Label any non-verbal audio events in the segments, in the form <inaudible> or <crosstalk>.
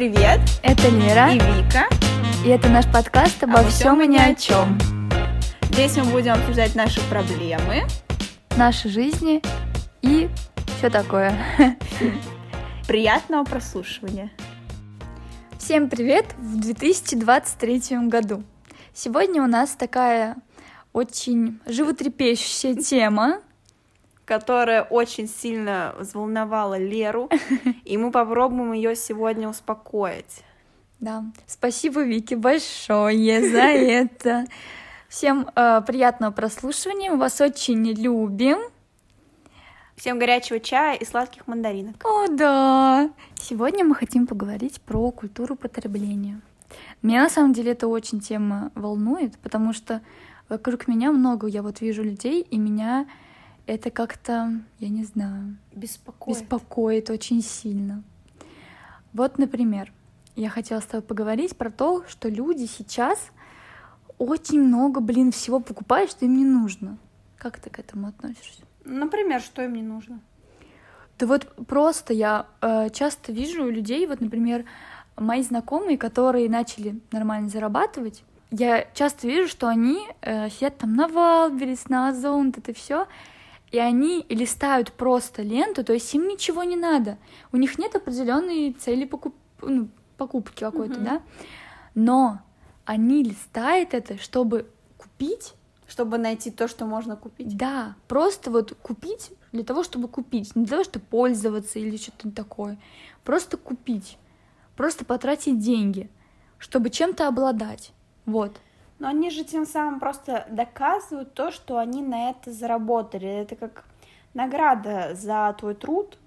привет! Это Лера и Вика. И это наш подкаст обо, обо всем и ни о чем. Здесь мы будем обсуждать наши проблемы, наши жизни и все такое. <laughs> Приятного прослушивания. Всем привет в 2023 году. Сегодня у нас такая очень животрепещущая тема, которая очень сильно взволновала Леру, <laughs> и мы попробуем ее сегодня успокоить. Да, спасибо Вике большое за <laughs> это. Всем э, приятного прослушивания, мы вас очень любим. Всем горячего чая и сладких мандаринок. О, да! Сегодня мы хотим поговорить про культуру потребления. Меня на самом деле это очень тема волнует, потому что вокруг меня много, я вот вижу людей, и меня это как-то, я не знаю, беспокоит. беспокоит очень сильно. Вот, например, я хотела с тобой поговорить про то, что люди сейчас очень много, блин, всего покупают, что им не нужно. Как ты к этому относишься? Например, что им не нужно? Да вот просто я э, часто вижу людей, вот, например, мои знакомые, которые начали нормально зарабатывать, я часто вижу, что они э, сидят там на Валберис, на Озон, это все, и они листают просто ленту, то есть им ничего не надо. У них нет определенной цели покуп... ну, покупки какой-то, mm-hmm. да, но они листают это, чтобы купить. Чтобы найти то, что можно купить. Да, просто вот купить для того, чтобы купить, не для того, чтобы пользоваться или что-то такое. Просто купить, просто потратить деньги, чтобы чем-то обладать. Вот. Но они же тем самым просто доказывают то, что они на это заработали. Это как награда за твой труд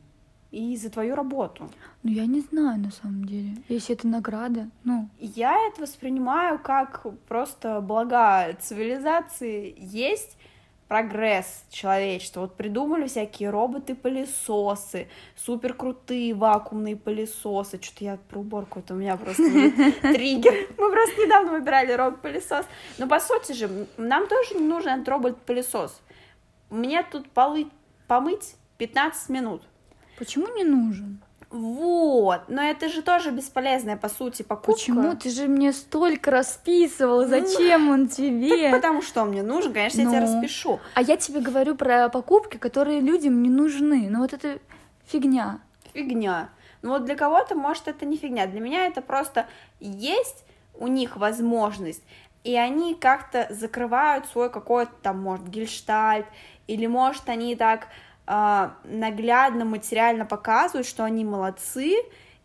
и за твою работу. Ну, я не знаю, на самом деле, если это награда, ну... Я это воспринимаю как просто блага цивилизации есть, прогресс человечества. Вот придумали всякие роботы-пылесосы, супер крутые вакуумные пылесосы. Что-то я про уборку, это у меня просто <laughs> триггер. Мы просто недавно выбирали робот-пылесос. Но по сути же, нам тоже не нужен этот робот-пылесос. Мне тут полы помыть 15 минут. Почему не нужен? Вот, но это же тоже бесполезная, по сути, покупка. Почему? Ты же мне столько расписывала, зачем он <laughs> тебе? Так потому что он мне нужен, конечно, ну, я тебе ну, распишу. А я тебе говорю про покупки, которые людям не нужны. Ну вот это фигня. Фигня. Ну вот для кого-то, может, это не фигня. Для меня это просто есть у них возможность, и они как-то закрывают свой какой-то там, может, гельштальт, или, может, они так наглядно, материально показывают, что они молодцы,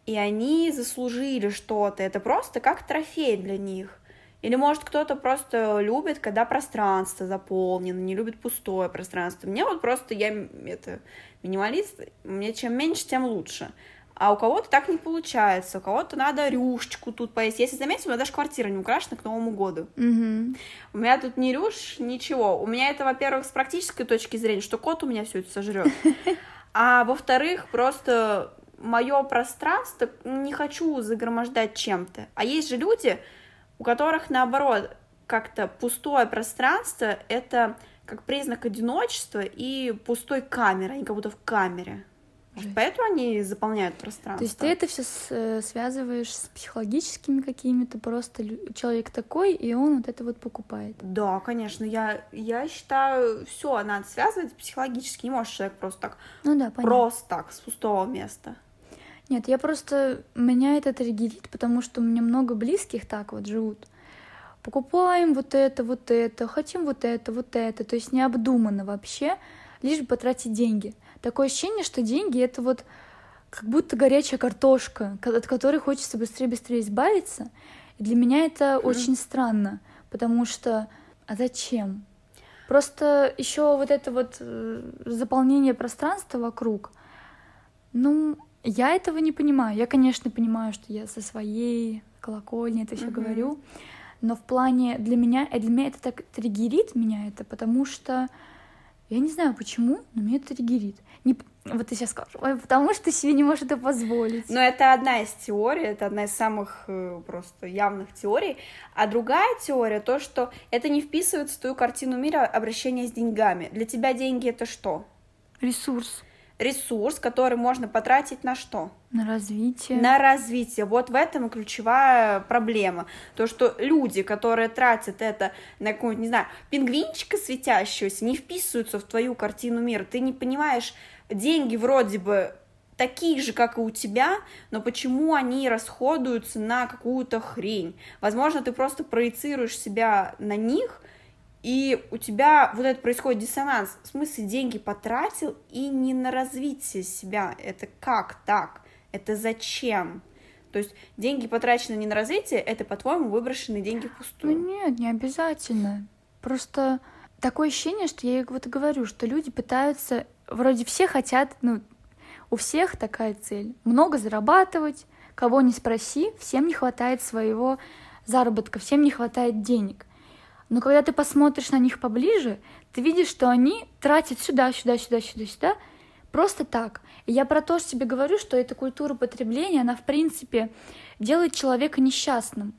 и они заслужили что-то. Это просто как трофей для них. Или, может, кто-то просто любит, когда пространство заполнено, не любит пустое пространство. Мне вот просто, я это минималист, мне чем меньше, тем лучше а у кого-то так не получается, у кого-то надо рюшечку тут поесть. Если заметите, у меня даже квартира не украшена к Новому году. Mm-hmm. У меня тут не рюш, ничего. У меня это, во-первых, с практической точки зрения, что кот у меня все это сожрет. <laughs> А во-вторых, просто мое пространство не хочу загромождать чем-то. А есть же люди, у которых наоборот как-то пустое пространство это как признак одиночества и пустой камеры, они как будто в камере. Может, поэтому они заполняют пространство. То есть ты это все э, связываешь с психологическими какими-то, просто человек такой, и он вот это вот покупает. Да, конечно. Я, я считаю, все надо связывать психологически. Не может человек просто так, ну да, понятно. просто так, с пустого места. Нет, я просто... Меня это триггерит, потому что у меня много близких так вот живут. Покупаем вот это, вот это, хотим вот это, вот это. То есть необдуманно вообще, лишь бы потратить деньги. Такое ощущение, что деньги — это вот как будто горячая картошка, от которой хочется быстрее-быстрее избавиться. И для меня это mm. очень странно, потому что а зачем? Просто еще вот это вот э, заполнение пространства вокруг, ну, я этого не понимаю. Я, конечно, понимаю, что я со своей колокольни это все mm-hmm. говорю, но в плане для меня, для меня это так триггерит меня это, потому что я не знаю почему, но меня это триггерит. Не... Вот ты сейчас скажешь, ой, потому что себе не можешь это позволить. Но это одна из теорий, это одна из самых э, просто явных теорий. А другая теория, то, что это не вписывается в твою картину мира обращения с деньгами. Для тебя деньги это что? Ресурс. Ресурс, который можно потратить на что? На развитие. На развитие. Вот в этом и ключевая проблема. То, что люди, которые тратят это на какого-нибудь, не знаю, пингвинчика светящегося, не вписываются в твою картину мира. Ты не понимаешь, деньги вроде бы такие же, как и у тебя, но почему они расходуются на какую-то хрень? Возможно, ты просто проецируешь себя на них, и у тебя вот это происходит диссонанс. В смысле, деньги потратил и не на развитие себя. Это как так? Это зачем? То есть деньги потрачены не на развитие, это, по-твоему, выброшенные деньги впустую? Ну нет, не обязательно. Просто такое ощущение, что я вот говорю, что люди пытаются, вроде все хотят, ну, у всех такая цель. Много зарабатывать, кого не спроси, всем не хватает своего заработка, всем не хватает денег. Но когда ты посмотришь на них поближе, ты видишь, что они тратят сюда, сюда, сюда, сюда, сюда, просто так. Я про то, что тебе говорю, что эта культура потребления, она, в принципе, делает человека несчастным.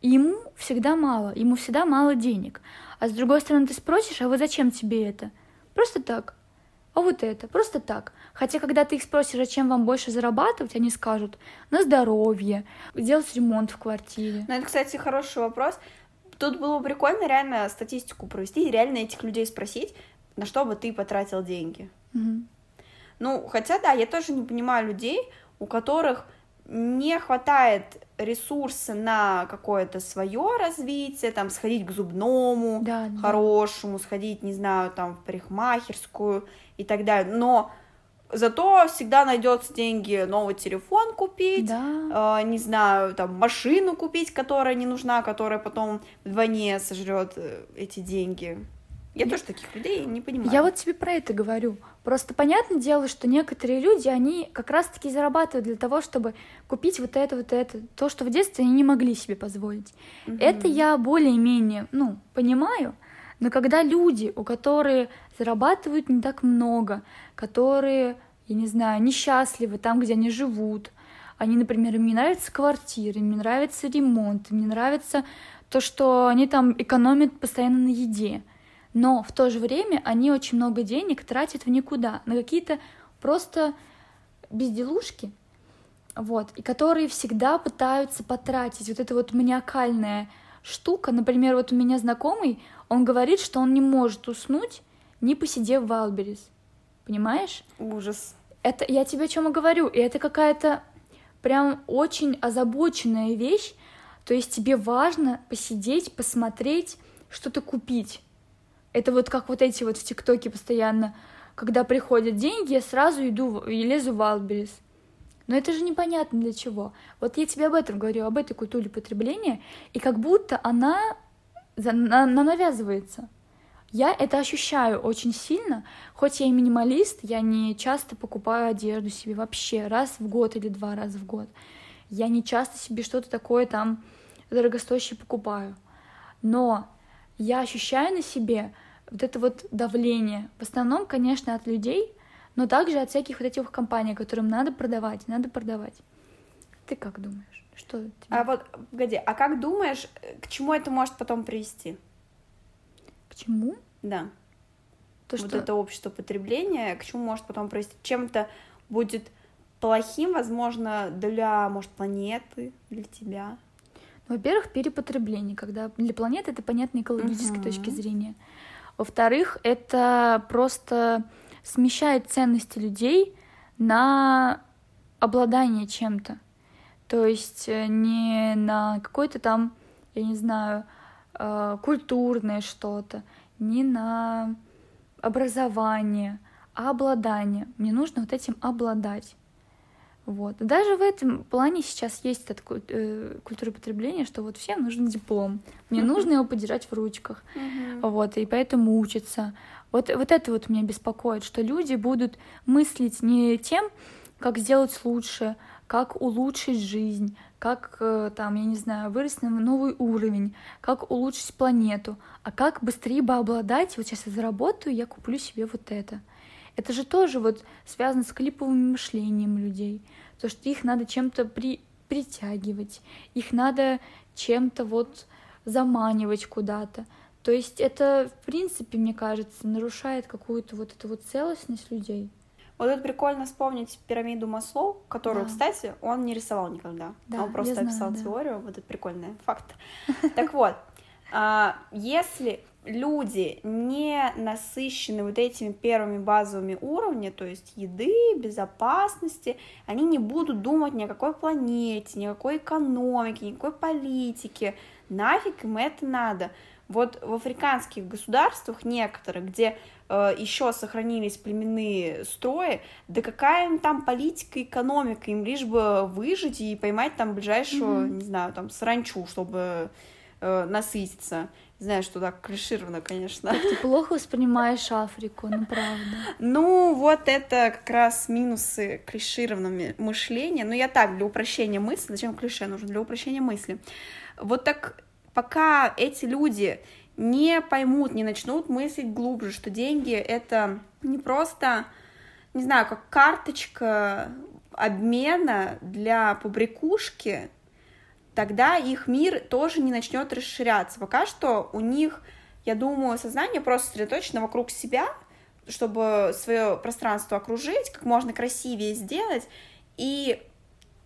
И ему всегда мало, ему всегда мало денег. А с другой стороны, ты спросишь, а вот зачем тебе это? Просто так. А вот это, просто так. Хотя, когда ты их спросишь, зачем вам больше зарабатывать, они скажут, на здоровье, делать ремонт в квартире. Ну, это, кстати, хороший вопрос. Тут было бы прикольно реально статистику провести и реально этих людей спросить, на что бы ты потратил деньги. Ну, хотя, да, я тоже не понимаю людей, у которых не хватает ресурса на какое-то свое развитие, там, сходить к зубному да, хорошему, да. сходить, не знаю, там, в парикмахерскую и так далее. Но Зато всегда найдется деньги новый телефон купить, да. э, не знаю, там машину купить, которая не нужна, которая потом вдвойне сожрет э, эти деньги. Я, я тоже таких людей не понимаю. Я вот тебе про это говорю. Просто понятное дело, что некоторые люди, они как раз-таки зарабатывают для того, чтобы купить вот это, вот это, то, что в детстве они не могли себе позволить. Угу. Это я более-менее, ну, понимаю, но когда люди, у которых зарабатывают не так много, которые, я не знаю, несчастливы там, где они живут, они, например, им не нравится квартира, им не нравится ремонт, им не нравится то, что они там экономят постоянно на еде. Но в то же время они очень много денег тратят в никуда, на какие-то просто безделушки, вот, и которые всегда пытаются потратить. Вот это вот маниакальная штука. Например, вот у меня знакомый, он говорит, что он не может уснуть, не посидев в Алберис. Понимаешь? Ужас. Это я тебе о чем и говорю. И это какая-то прям очень озабоченная вещь. То есть тебе важно посидеть, посмотреть, что-то купить. Это вот как вот эти вот в ТикТоке постоянно, когда приходят деньги, я сразу иду и лезу в Алберис. Но это же непонятно для чего. Вот я тебе об этом говорю, об этой культуре потребления, и как будто она, она навязывается. Я это ощущаю очень сильно, хоть я и минималист, я не часто покупаю одежду себе вообще раз в год или два раза в год. Я не часто себе что-то такое там дорогостоящее покупаю. Но я ощущаю на себе вот это вот давление. В основном, конечно, от людей, но также от всяких вот этих компаний, которым надо продавать, надо продавать. Ты как думаешь? Что тебе? А вот, погоди, а как думаешь, к чему это может потом привести? К чему? Да. То, вот что... это общество потребления, к чему может потом привести? Чем-то будет плохим, возможно, для, может, планеты, для тебя? Во-первых, перепотребление, когда для планеты это понятно экологической uh-huh. точки зрения. Во-вторых, это просто смещает ценности людей на обладание чем-то. То есть э, не на какое-то там, я не знаю, э, культурное что-то, не на образование, а обладание. Мне нужно вот этим обладать. Вот. Даже в этом плане сейчас есть эта э, культура потребления, что вот всем нужен диплом. Мне нужно его подержать в ручках. Вот, и поэтому учиться. Вот, вот это вот меня беспокоит, что люди будут мыслить не тем, как сделать лучше, как улучшить жизнь, как э, там, я не знаю, вырасти на новый уровень, как улучшить планету, а как быстрее бы обладать, вот сейчас я заработаю, я куплю себе вот это. Это же тоже вот связано с клиповым мышлением людей, то что их надо чем-то при, притягивать, их надо чем-то вот заманивать куда-то. То есть это, в принципе, мне кажется, нарушает какую-то вот эту вот целостность людей. Вот тут прикольно вспомнить пирамиду Маслоу, которую, Да. кстати, он не рисовал никогда. Да, он просто знаю, описал да. теорию, вот это прикольный факт. <laughs> Так вот, а, если люди не насыщены вот этими первыми базовыми уровнями, то есть еды, безопасности, они не будут думать ни о какой планете, ни о какой экономике, никакой политике. Нафиг им это надо? Вот в африканских государствах некоторых, где еще сохранились племенные строи, да какая им там политика, экономика, им лишь бы выжить и поймать там ближайшую, Мгм. не знаю, там саранчу, чтобы э, насытиться. Знаю, что так клишировано, конечно. Ты плохо воспринимаешь Африку, ну правда. Ну, вот это как раз минусы клишированного мышления. Ну, я так, для упрощения мысли. Зачем клише нужно? Для упрощения мысли. Вот так, пока эти люди не поймут, не начнут мыслить глубже, что деньги — это не просто, не знаю, как карточка обмена для побрякушки, тогда их мир тоже не начнет расширяться. Пока что у них, я думаю, сознание просто сосредоточено вокруг себя, чтобы свое пространство окружить, как можно красивее сделать, и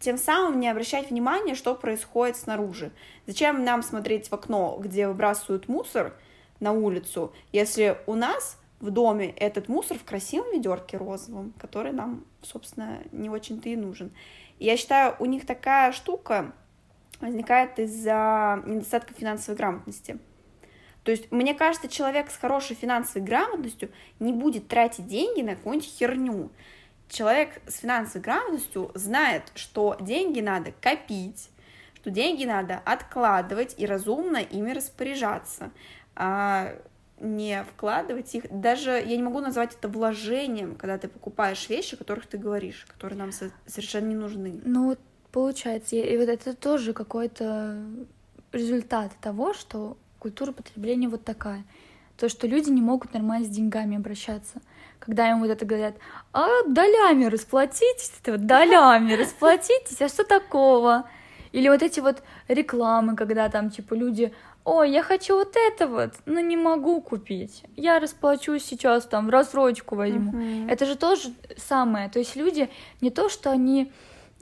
тем самым не обращать внимания, что происходит снаружи. Зачем нам смотреть в окно, где выбрасывают мусор на улицу, если у нас в доме этот мусор в красивом ведерке розовом, который нам, собственно, не очень-то и нужен. Я считаю, у них такая штука возникает из-за недостатка финансовой грамотности. То есть, мне кажется, человек с хорошей финансовой грамотностью не будет тратить деньги на какую-нибудь херню. Человек с финансовой грамотностью знает, что деньги надо копить, что деньги надо откладывать и разумно ими распоряжаться, а не вкладывать их. Даже я не могу назвать это вложением, когда ты покупаешь вещи, о которых ты говоришь, которые нам со- совершенно не нужны. Ну, получается, и вот это тоже какой-то результат того, что культура потребления вот такая. То, что люди не могут нормально с деньгами обращаться. Когда им вот это говорят, а долями расплатитесь, долями расплатитесь, а что такого? Или вот эти вот рекламы, когда там типа люди, ой, я хочу вот это вот, но не могу купить. Я расплачусь сейчас там, в рассрочку возьму. Мгм. Это же тоже самое. То есть люди не то, что они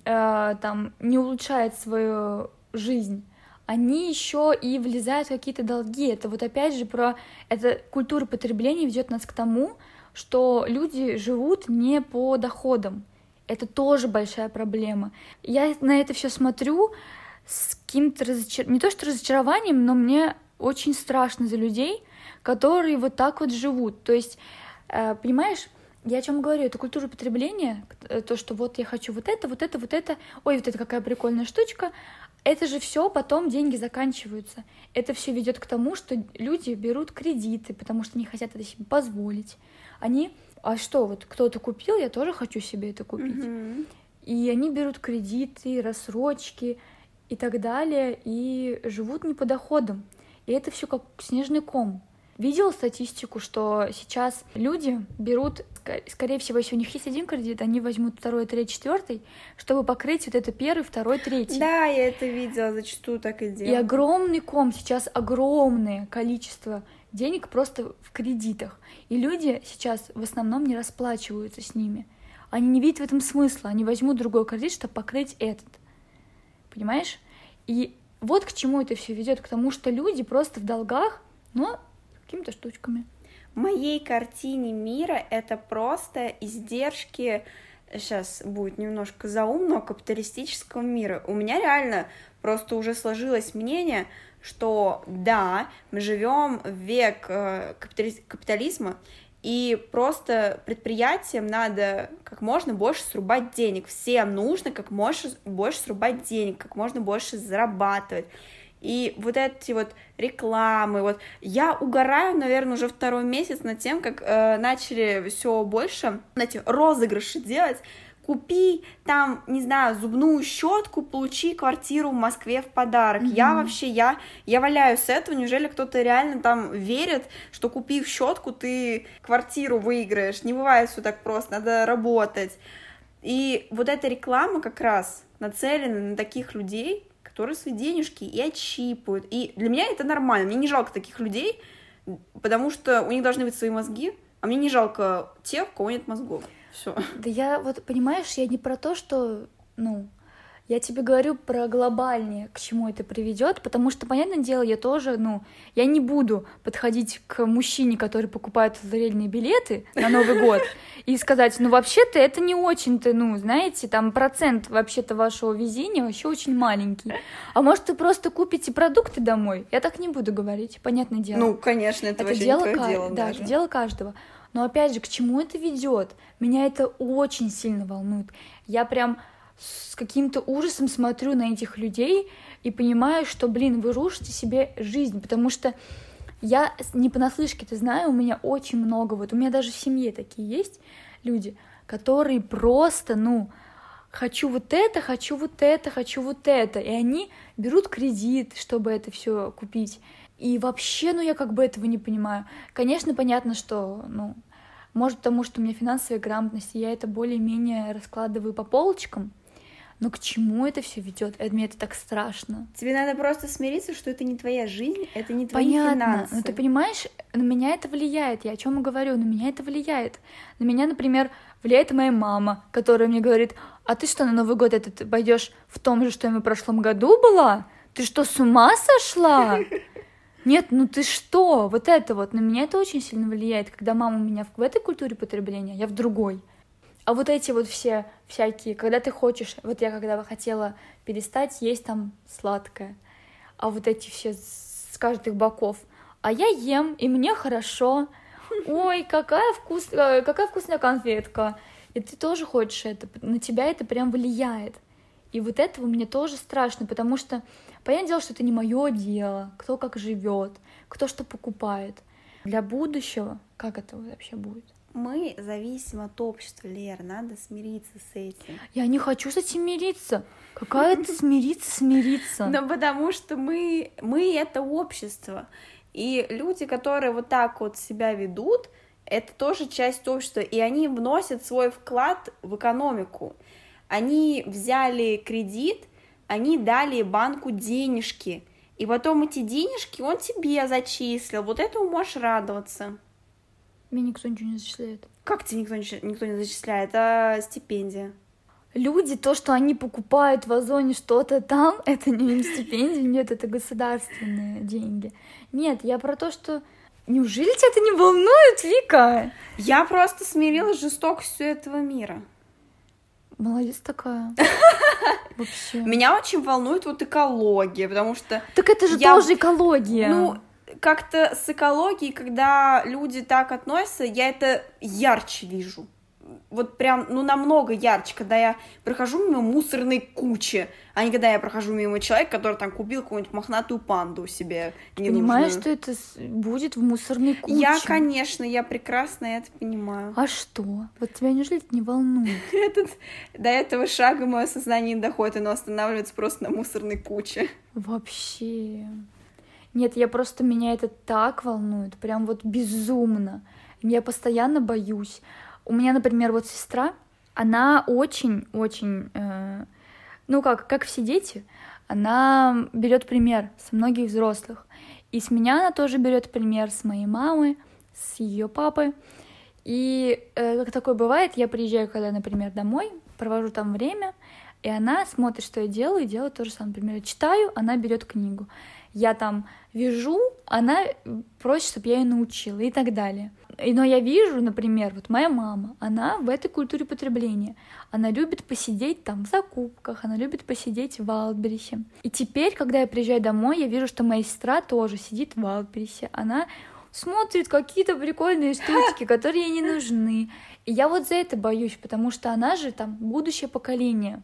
э, там не улучшают свою жизнь, они еще и влезают в какие-то долги. Это вот опять же про это культура потребления ведет нас к тому, что люди живут не по доходам. Это тоже большая проблема. Я на это все смотрю с каким-то разочар... не то что разочарованием, но мне очень страшно за людей, которые вот так вот живут. То есть, э, понимаешь, я о чем говорю, это культура потребления, э, то, что вот я хочу вот это, вот это, вот это, ой, вот это какая прикольная штучка, это же все потом деньги заканчиваются. Это все ведет к тому, что люди берут кредиты, потому что не хотят это себе позволить. Они, а что, вот кто-то купил, я тоже хочу себе это купить. Мгм. И они берут кредиты, рассрочки и так далее, и живут не по доходам. И это все как снежный ком. Видел статистику, что сейчас люди берут, скорее всего, если у них есть один кредит, они возьмут второй, третий, четвертый, чтобы покрыть вот это первый, второй, третий. Да, я это видела, зачастую так и И делаю. огромный ком, сейчас огромное количество денег просто в кредитах. И люди сейчас в основном не расплачиваются с ними. Они не видят в этом смысла, они возьмут другой кредит, чтобы покрыть этот. Понимаешь? И вот к чему это все ведет, к тому, что люди просто в долгах, но какими-то штучками. В моей картине мира это просто издержки, сейчас будет немножко заумно, капиталистического мира. У меня реально просто уже сложилось мнение, что да, мы живем в век э, капитали- капитализма, и просто предприятиям надо как можно больше срубать денег. Всем нужно как можно больше срубать денег, как можно больше зарабатывать. И вот эти вот рекламы, вот я угораю, наверное, уже второй месяц над тем, как э, начали все больше, знаете, розыгрыши делать. Купи там, не знаю, зубную щетку, получи квартиру в Москве в подарок. Я Мгм. вообще, я, я валяюсь с этого. Неужели кто-то реально там верит, что купив щетку, ты квартиру выиграешь? Не бывает все так просто, надо работать. И вот эта реклама как раз нацелена на таких людей, которые свои денежки и отщипывают. И для меня это нормально. Мне не жалко таких людей, потому что у них должны быть свои мозги, а мне не жалко тех, у кого нет мозгов. Все. Да я вот, понимаешь, я не про то, что, ну, я тебе говорю про глобальнее, к чему это приведет, потому что, понятное дело, я тоже, ну, я не буду подходить к мужчине, который покупает лотерейные билеты на Новый год, и сказать, ну, вообще-то это не очень-то, ну, знаете, там процент вообще-то вашего везения вообще очень маленький. А может, вы просто купите продукты домой? Я так не буду говорить, понятное дело. Ну, конечно, это, это вообще дело, не твое дело Да, даже. это дело каждого. Но опять же, к чему это ведет? Меня это очень сильно волнует. Я прям с каким-то ужасом смотрю на этих людей и понимаю, что, блин, вы рушите себе жизнь, потому что я не понаслышке-то знаю, у меня очень много, вот у меня даже в семье такие есть люди, которые просто, ну, хочу вот это, хочу вот это, хочу вот это, и они берут кредит, чтобы это все купить. И вообще, ну, я как бы этого не понимаю. Конечно, понятно, что, ну, может, потому что у меня финансовая грамотность, и я это более-менее раскладываю по полочкам, но к чему это все ведет? Это мне это так страшно. Тебе надо просто смириться, что это не твоя жизнь, это не твои Понятно. финансы. Но ты понимаешь, на меня это влияет. Я о чем и говорю, на меня это влияет. На меня, например, влияет моя мама, которая мне говорит: А ты что, на Новый год этот пойдешь в том же, что и в прошлом году была? Ты что, с ума сошла? <laughs> Нет, ну ты что? Вот это вот на меня это очень сильно влияет, когда мама у меня в этой культуре потребления, я в другой. А вот эти вот все всякие, когда ты хочешь, вот я когда хотела перестать есть там сладкое, а вот эти все с каждых боков, а я ем, и мне хорошо, ой, какая, вкус, э, какая вкусная конфетка, и ты тоже хочешь это, на тебя это прям влияет. И вот этого мне тоже страшно, потому что понятное дело, что это не мое дело, кто как живет, кто что покупает. Для будущего, как это вообще будет? Мы зависим от общества, Лер, надо смириться с этим. Я не хочу с этим мириться. Какая это смириться, смириться? <laughs> Ну, потому что мы, мы это общество. И люди, которые вот так вот себя ведут, это тоже часть общества, и они вносят свой вклад в экономику. Они взяли кредит, они дали банку денежки, и потом эти денежки он тебе зачислил. Вот этому можешь радоваться. Мне никто ничего не зачисляет. Как тебе никто, никто не зачисляет? Это стипендия. Люди, то, что они покупают в Озоне что-то там, <laughs> это не стипендия, нет, это государственные деньги. Нет, я про то, что Неужели тебя это не волнует, Вика? Я просто смирилась с жестокостью этого мира. Молодец такая. <laughs> Вообще. Меня очень волнует вот экология, потому что... Так это же я... тоже экология. Ну, как-то с экологией, когда люди так относятся, я это ярче вижу. Вот прям, ну, намного ярче, когда я прохожу мимо мусорной кучи, а не когда я прохожу мимо человека, который там купил какую-нибудь мохнатую панду себе. Ты понимаешь, что это будет в мусорной куче? Я, конечно, я прекрасно это понимаю. А что? Вот тебя неужели это не волнует? <laughs> Этот, до этого шага мое сознание не доходит, оно останавливается просто на мусорной куче. Вообще. Нет, я просто меня это так волнует, прям вот безумно. Я постоянно боюсь. У меня, например, вот сестра, она очень-очень, э, ну как, как все дети, она берет пример с многих взрослых. И с меня она тоже берет пример с моей мамы, с ее папы. И э, как такое бывает, я приезжаю, когда, например, домой, провожу там время, и она смотрит, что я делаю, и делает то же самое. Например, читаю, она берет книгу я там вяжу, она просит, чтобы я ее научила и так далее. Но я вижу, например, вот моя мама, она в этой культуре потребления. Она любит посидеть там в закупках, она любит посидеть в Валберисе. И теперь, когда я приезжаю домой, я вижу, что моя сестра тоже сидит в Валберисе. Она смотрит какие-то прикольные штучки, <laughs> которые ей не нужны. И я вот за это боюсь, потому что она же там будущее поколение.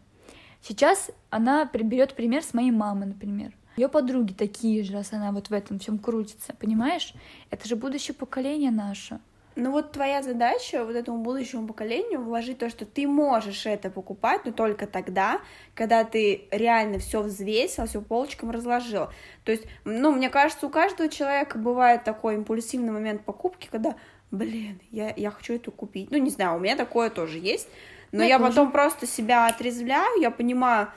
Сейчас она берет пример с моей мамы, например. Ее подруги такие же, раз она вот в этом всем крутится, понимаешь? Это же будущее поколение наше. Ну вот твоя задача вот этому будущему поколению вложить то, что ты можешь это покупать, но только тогда, когда ты реально все взвесил, все полочкам разложил. То есть, ну, мне кажется, у каждого человека бывает такой импульсивный момент покупки, когда, блин, я, я хочу это купить. Ну, не знаю, у меня такое тоже есть. Но я, я потом просто себя отрезвляю, я понимаю,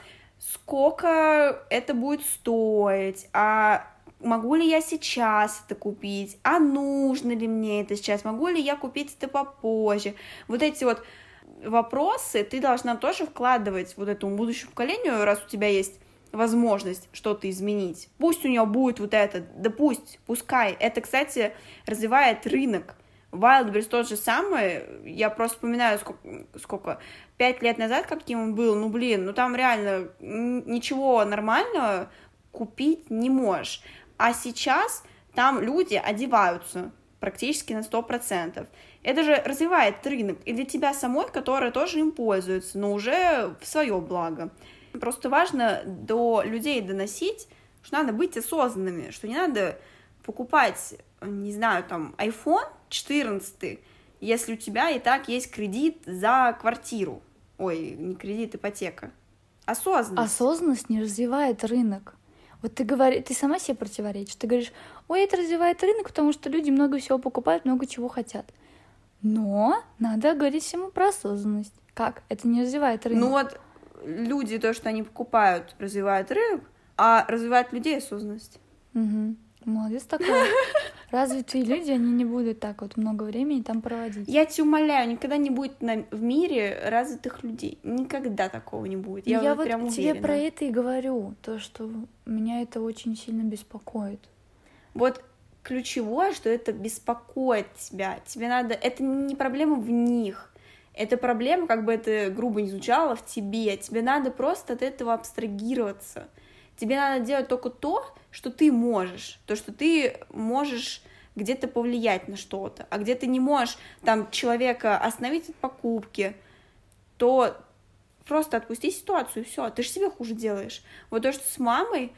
сколько это будет стоить, а могу ли я сейчас это купить, а нужно ли мне это сейчас, могу ли я купить это попозже. Вот эти вот вопросы ты должна тоже вкладывать вот этому будущему поколению, раз у тебя есть возможность что-то изменить. Пусть у нее будет вот это, да пусть, пускай. Это, кстати, развивает рынок. Wildberries тот же самый, я просто вспоминаю, сколько, сколько, пять лет назад, каким он был, ну, блин, ну, там реально ничего нормального купить не можешь. А сейчас там люди одеваются практически на сто процентов. Это же развивает рынок и для тебя самой, которая тоже им пользуется, но уже в свое благо. Просто важно до людей доносить, что надо быть осознанными, что не надо покупать, не знаю, там, iPhone 14, если у тебя и так есть кредит за квартиру. Ой, не кредит, ипотека. Осознанность. Осознанность не развивает рынок. Вот ты говоришь, ты сама себе противоречишь. Ты говоришь, ой, это развивает рынок, потому что люди много всего покупают, много чего хотят. Но надо говорить всему про осознанность. Как? Это не развивает рынок. Ну вот люди, то, что они покупают, развивают рынок, а развивают людей осознанность. Угу. Молодец такой. <laughs> Развитые люди, они не будут так вот много времени там проводить. Я тебя умоляю, никогда не будет на, в мире развитых людей. Никогда такого не будет. Я, я вот прям тебе уверена. про это и говорю, то, что меня это очень сильно беспокоит. Вот ключевое, что это беспокоит тебя. Тебе надо... Это не проблема в них. Это проблема, как бы это грубо не звучало, в тебе. Тебе надо просто от этого абстрагироваться. Тебе надо делать только то, что ты можешь, то, что ты можешь где-то повлиять на что-то, а где ты не можешь там человека остановить от покупки, то просто отпусти ситуацию, и все, ты же себе хуже делаешь. Вот то, что с мамой,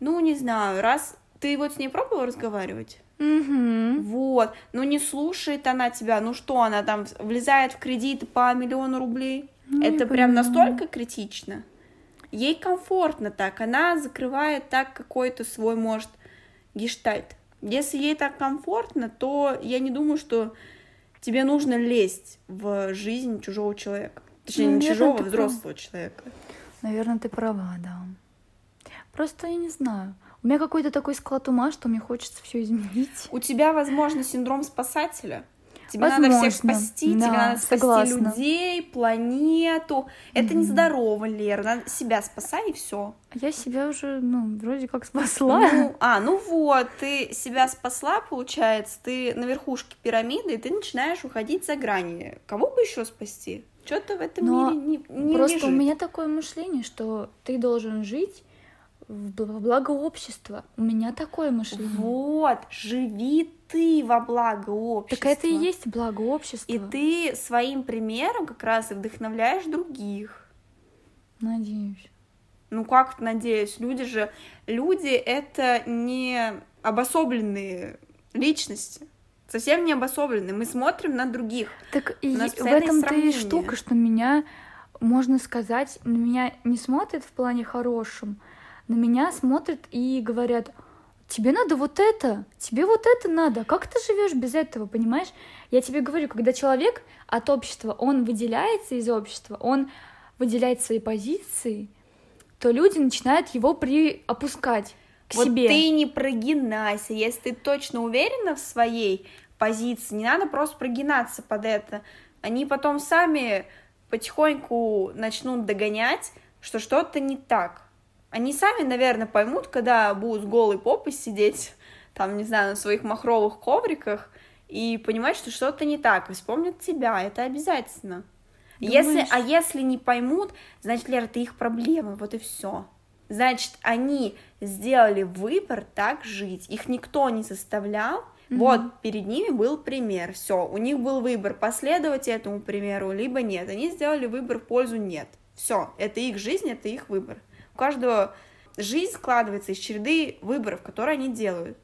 ну, не знаю, раз ты вот с ней пробовала разговаривать? Угу. Вот, ну не слушает она тебя, ну что, она там влезает в кредит по миллиону рублей? Ну, Это я прям понимаю. настолько критично? Ей комфортно так, она закрывает так какой-то свой, может, гештальт. Если ей так комфортно, то я не думаю, что тебе нужно лезть в жизнь чужого человека. Точнее, не Наверное, чужого, а взрослого человека. Наверное, ты права, да. Просто я не знаю. У меня какой-то такой склад ума, что мне хочется все изменить. У тебя, возможно, синдром спасателя. Тебе надо всех Возможно. спасти, тебе Да, надо спасти согласна. людей, планету. Это нездорово, Лера. Надо себя спасай и все. Я себя уже, ну, вроде как спасла. Ну, а, ну вот, ты себя спасла, получается, ты на верхушке пирамиды, и ты начинаешь уходить за грани. Кого бы еще спасти? Что-то в этом Но мире не, не Просто лежит. у меня такое мышление, что ты должен жить во благо общества. У меня такое мышление. Вот, живи ты во благо общества. Так это и есть благо общества. И ты своим примером как раз и вдохновляешь других. Надеюсь. Ну как надеюсь, люди же, люди это не обособленные личности, совсем не обособленные. Мы смотрим на других. Так и в этом-то и штука, что меня, можно сказать, меня не смотрят в плане хорошем, на меня смотрят и говорят, тебе надо вот это, тебе вот это надо, как ты живешь без этого, понимаешь? Я тебе говорю, когда человек от общества, он выделяется из общества, он выделяет свои позиции, то люди начинают его приопускать к вот себе. ты не прогинайся, если ты точно уверена в своей позиции, не надо просто прогинаться под это. Они потом сами потихоньку начнут догонять, что что-то не так. Они сами, наверное, поймут, когда будут голой попой сидеть, там, не знаю, на своих махровых ковриках, и понимать, что что-то не так, и вспомнят тебя, это обязательно. Если, Думаешь? а если не поймут, значит, Лера, это их проблемы, вот и все. Значит, они сделали выбор так жить, их никто не заставлял, вот перед ними был пример, все, у них был выбор последовать этому примеру, либо нет, они сделали выбор в пользу нет, все, это их жизнь, это их выбор. У каждого жизнь складывается из череды выборов, которые они делают.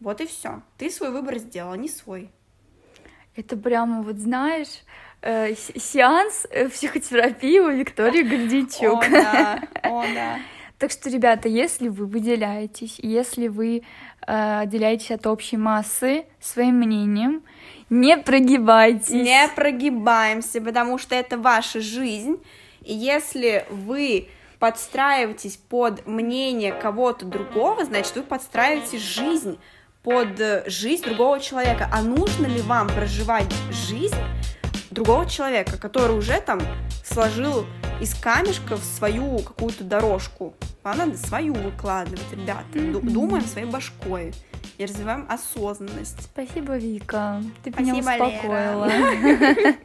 Вот и все. Ты свой выбор сделал, а не свой. Это прямо, вот знаешь, э, се- сеанс э, психотерапии у Виктории Гальдичук. О, да, о, да. <laughs> Так что, ребята, если вы выделяетесь, если вы э, отделяетесь от общей массы своим мнением, не прогибайтесь. Не прогибаемся, потому что это ваша жизнь. И если вы подстраиваетесь под мнение кого-то другого, значит, вы подстраиваете жизнь под э, жизнь другого человека. А нужно ли вам проживать жизнь другого человека, который уже там сложил из камешков свою какую-то дорожку. А надо свою выкладывать, ребята. Mm-hmm. Думаем своей башкой и развиваем осознанность. Спасибо, Вика. Ты Спасибо, меня успокоила. <laughs>